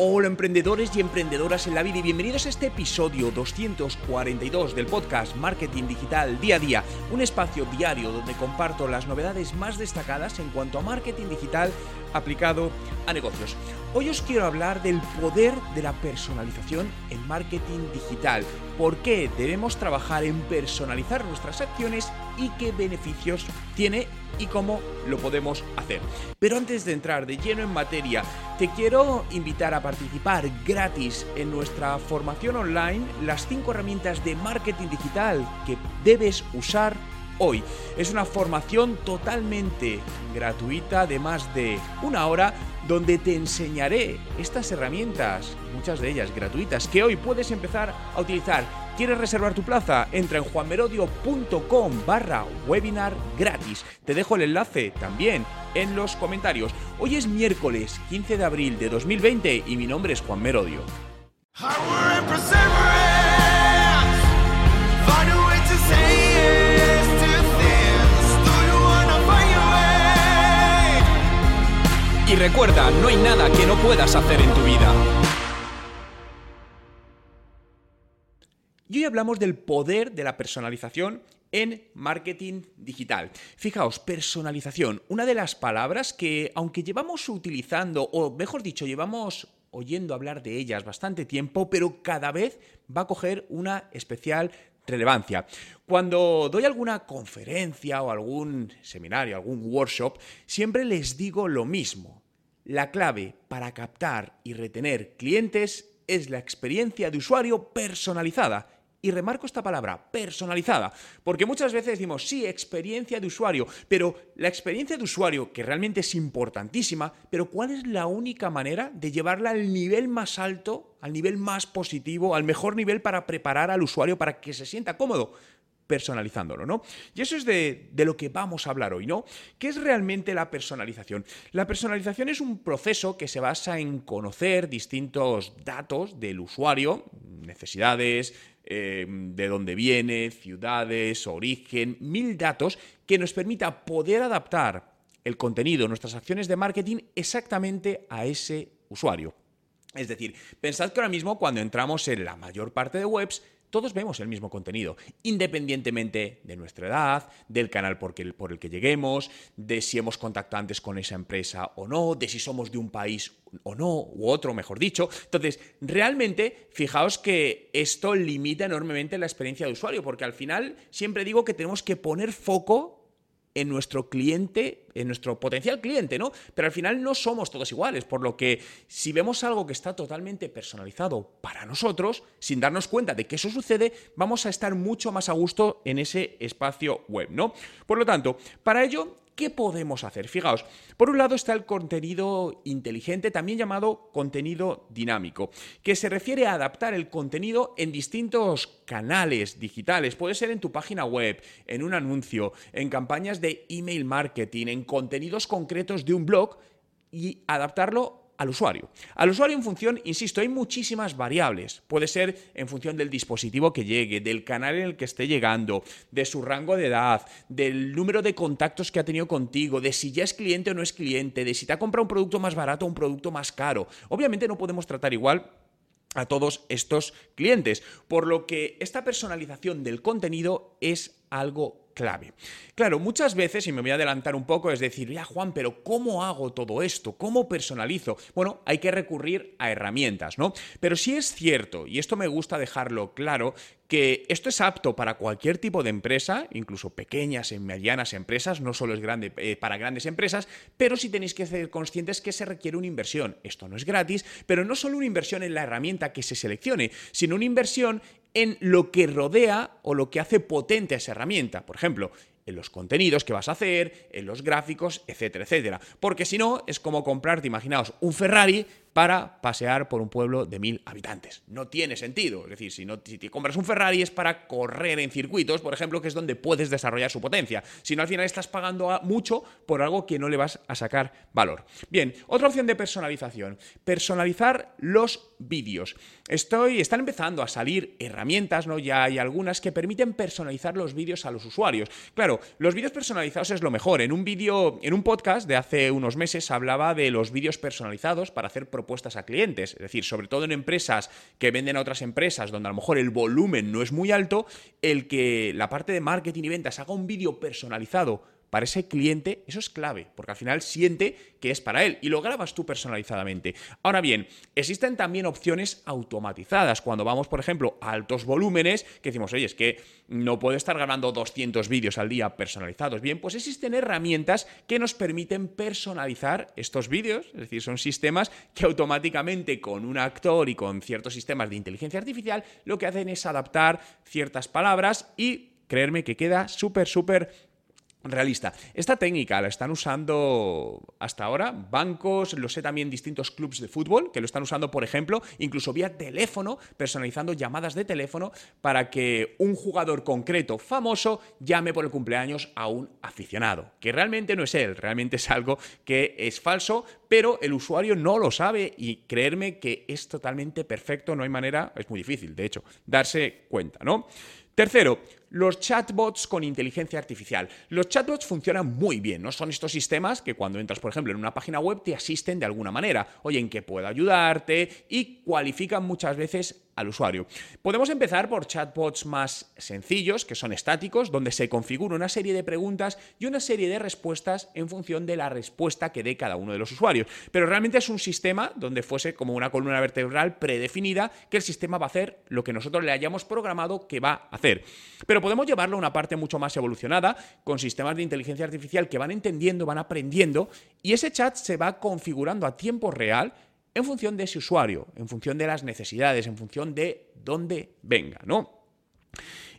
Hola emprendedores y emprendedoras en la vida y bienvenidos a este episodio 242 del podcast Marketing Digital Día a Día, un espacio diario donde comparto las novedades más destacadas en cuanto a marketing digital aplicado a negocios. Hoy os quiero hablar del poder de la personalización en marketing digital, por qué debemos trabajar en personalizar nuestras acciones y qué beneficios tiene y cómo lo podemos hacer. Pero antes de entrar de lleno en materia, te quiero invitar a participar gratis en nuestra formación online, las 5 herramientas de marketing digital que debes usar hoy. Es una formación totalmente gratuita de más de una hora donde te enseñaré estas herramientas, muchas de ellas gratuitas, que hoy puedes empezar a utilizar. ¿Quieres reservar tu plaza? Entra en juanmerodio.com barra webinar gratis. Te dejo el enlace también en los comentarios. Hoy es miércoles 15 de abril de 2020 y mi nombre es Juan Merodio. Y recuerda, no hay nada que no puedas hacer en tu vida. Y hoy hablamos del poder de la personalización en marketing digital. Fijaos, personalización, una de las palabras que aunque llevamos utilizando, o mejor dicho, llevamos oyendo hablar de ellas bastante tiempo, pero cada vez va a coger una especial relevancia. Cuando doy alguna conferencia o algún seminario, algún workshop, siempre les digo lo mismo. La clave para captar y retener clientes es la experiencia de usuario personalizada. Y remarco esta palabra, personalizada, porque muchas veces decimos, sí, experiencia de usuario, pero la experiencia de usuario, que realmente es importantísima, pero ¿cuál es la única manera de llevarla al nivel más alto, al nivel más positivo, al mejor nivel para preparar al usuario para que se sienta cómodo? personalizándolo, ¿no? Y eso es de, de, lo que vamos a hablar hoy, ¿no? ¿Qué es realmente la personalización? La personalización es un proceso que se basa en conocer distintos datos del usuario, necesidades, eh, de dónde viene, ciudades, origen, mil datos que nos permita poder adaptar el contenido, nuestras acciones de marketing exactamente a ese usuario. Es decir, pensad que ahora mismo cuando entramos en la mayor parte de webs, todos vemos el mismo contenido, independientemente de nuestra edad, del canal por, el que lleguemos, de si hemos contactado antes con esa empresa o no, de si somos de un país o no, u otro, mejor dicho. Entonces, realmente, fijaos que esto limita enormemente la experiencia de usuario, porque al final siempre digo que tenemos que poner foco en nuestro cliente, en nuestro potencial cliente, ¿no? Pero al final no somos todos iguales, por lo que si vemos algo que está totalmente personalizado para nosotros, sin darnos cuenta de que eso sucede, vamos a estar mucho más a gusto en ese espacio web, ¿no? Por lo tanto, para ello ¿Qué podemos hacer? Fijaos, por un lado está el contenido inteligente, también llamado contenido dinámico, que se refiere a adaptar el contenido en distintos canales digitales. Puede ser en tu página web, en un anuncio, en campañas de email marketing, en contenidos concretos de un blog y adaptarlo al usuario. Al usuario en función, insisto, hay muchísimas variables. Puede ser en función del dispositivo que llegue, del canal en el que esté llegando, de su rango de edad, del número de contactos que ha tenido contigo, de si ya es cliente o no es cliente, de si te ha comprado un producto más barato o un producto más caro. Obviamente no podemos tratar igual a todos estos clientes, por lo que esta personalización del contenido es algo clave. Claro, muchas veces, y me voy a adelantar un poco, es decir, ya Juan, pero ¿cómo hago todo esto? ¿Cómo personalizo? Bueno, hay que recurrir a herramientas, ¿no? Pero sí es cierto, y esto me gusta dejarlo claro, que esto es apto para cualquier tipo de empresa, incluso pequeñas y medianas empresas, no solo es grande eh, para grandes empresas, pero sí tenéis que ser conscientes que se requiere una inversión. Esto no es gratis, pero no solo una inversión en la herramienta que se seleccione, sino una inversión en lo que rodea o lo que hace potente a esa herramienta. Por ejemplo, en los contenidos que vas a hacer, en los gráficos, etcétera, etcétera. Porque si no, es como comprarte, imaginaos, un Ferrari para pasear por un pueblo de mil habitantes. No tiene sentido. Es decir, si, no, te compras un Ferrari es para correr en circuitos, por ejemplo, que es donde puedes desarrollar su potencia. Si no, al final estás pagando mucho por algo que no le vas a sacar valor. Bien, otra opción de personalización. Personalizar los vídeos. Estoy, están empezando a salir herramientas, ¿no? Ya hay algunas que permiten personalizar los vídeos a los usuarios. Claro, los vídeos personalizados es lo mejor. En un vídeo, en un podcast de hace unos meses hablaba de los vídeos personalizados para hacer propuestas a clientes. Es decir, sobre todo en empresas que venden a otras empresas donde a lo mejor el volumen no es muy alto, el que la parte de marketing y ventas haga un vídeo personalizado para ese cliente, eso es clave, porque al final siente que es para él y lo grabas tú personalizadamente. Ahora bien, existen también opciones automatizadas. Cuando vamos, por ejemplo, a altos volúmenes, que decimos, oye, es que no puedo estar grabando 200 vídeos al día personalizados. Bien, pues existen herramientas que nos permiten personalizar estos vídeos, es decir, son sistemas que automáticamente con un actor y con ciertos sistemas de inteligencia artificial lo que hacen es adaptar ciertas palabras y creerme que queda súper, súper realista. Esta técnica la están usando hasta ahora bancos, lo sé también distintos clubes de fútbol que lo están usando, por ejemplo, incluso vía teléfono, personalizando llamadas de teléfono para que un jugador concreto famoso llame por el cumpleaños a un aficionado, que realmente no es él, realmente es algo que es falso, pero el usuario no lo sabe y creerme que es totalmente perfecto, no hay manera, es muy difícil, de hecho, darse cuenta, ¿no? Tercero, los chatbots con inteligencia artificial. Los chatbots funcionan muy bien, ¿no? Son estos sistemas que cuando entras, por ejemplo, en una página web te asisten de alguna manera. Oye, ¿en qué puedo ayudarte? Y cualifican muchas veces al usuario. Podemos empezar por chatbots más sencillos, que son estáticos, donde se configura una serie de preguntas y una serie de respuestas en función de la respuesta que dé cada uno de los usuarios. Pero realmente es un sistema donde fuese como una columna vertebral predefinida que el sistema va a hacer lo que nosotros le hayamos programado que va a hacer. Pero podemos llevarlo a una parte mucho más evolucionada, con sistemas de inteligencia artificial que van entendiendo, van aprendiendo, y ese chat se va configurando a tiempo real en función de ese usuario, en función de las necesidades, en función de dónde venga, ¿no?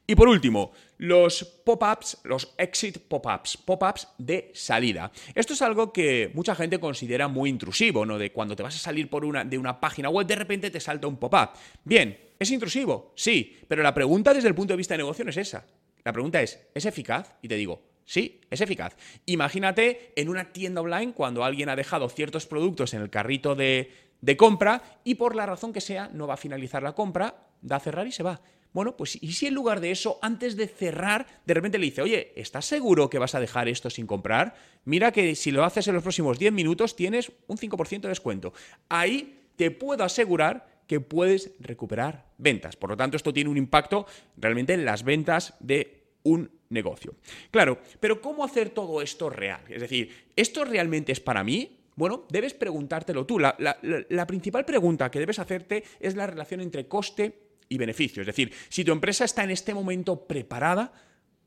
Y por último, los pop-ups, los exit pop-ups, pop-ups de salida. Esto es algo que mucha gente considera muy intrusivo, ¿no? De cuando te vas a salir por una, de una página web, de repente te salta un pop-up. Bien, ¿es intrusivo? Sí, pero la pregunta desde el punto de vista de negocio no es esa. La pregunta es, ¿es eficaz? Y te digo, Sí, es eficaz. Imagínate en una tienda online cuando alguien ha dejado ciertos productos en el carrito de, de compra y por la razón que sea no va a finalizar la compra, da a cerrar y se va. Bueno, pues ¿y si en lugar de eso, antes de cerrar, de repente le dice, oye, ¿estás seguro que vas a dejar esto sin comprar? Mira que si lo haces en los próximos 10 minutos tienes un 5% de descuento. Ahí te puedo asegurar que puedes recuperar ventas. Por lo tanto, esto tiene un impacto realmente en las ventas de un negocio. Claro, pero ¿cómo hacer todo esto real? Es decir, ¿esto realmente es para mí? Bueno, debes preguntártelo tú. La, principal pregunta que debes hacerte es la relación entre coste y beneficio. Es decir, si tu empresa está en este momento preparada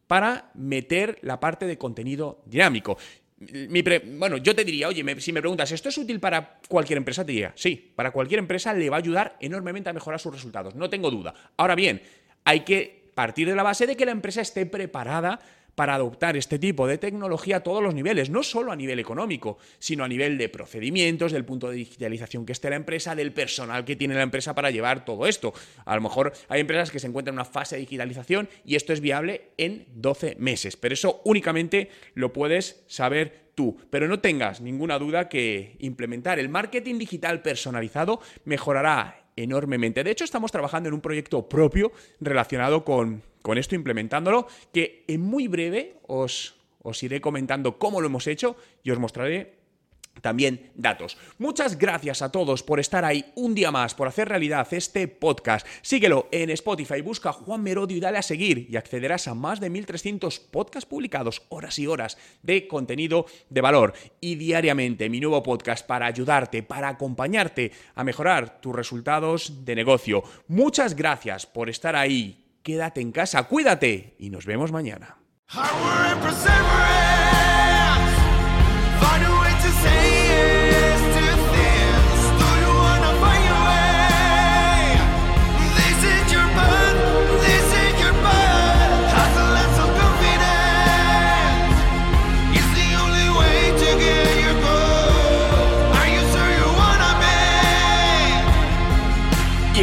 para meter la parte de contenido dinámico. bueno, yo te diría, oye, si me preguntas, ¿esto es útil para cualquier empresa? Te diría, sí, para cualquier empresa le va a ayudar enormemente a mejorar sus resultados, no tengo duda. Ahora bien, hay que partir de la base de que la empresa esté preparada para adoptar este tipo de tecnología a todos los niveles, no solo a nivel económico, sino a nivel de procedimientos, del punto de digitalización que esté la empresa, del personal que tiene la empresa para llevar todo esto. A lo mejor hay empresas que se encuentran en una fase de digitalización y esto es viable en 12 meses, pero eso únicamente lo puedes saber tú. Pero no tengas ninguna duda que implementar el marketing digital personalizado mejorará enormemente. De hecho, estamos trabajando en un proyecto propio relacionado con, con esto, implementándolo, que en muy breve os, os iré comentando cómo lo hemos hecho y os mostraré también datos. Muchas gracias a todos por estar ahí un día más, por hacer realidad este podcast. Síguelo en Spotify, busca Juan Merodio y dale a seguir y accederás a más de 1300 podcasts publicados, horas y horas de contenido de valor. Y diariamente mi nuevo podcast para ayudarte, para acompañarte a mejorar tus resultados de negocio. Muchas gracias por estar ahí. Quédate en casa, cuídate y nos vemos mañana.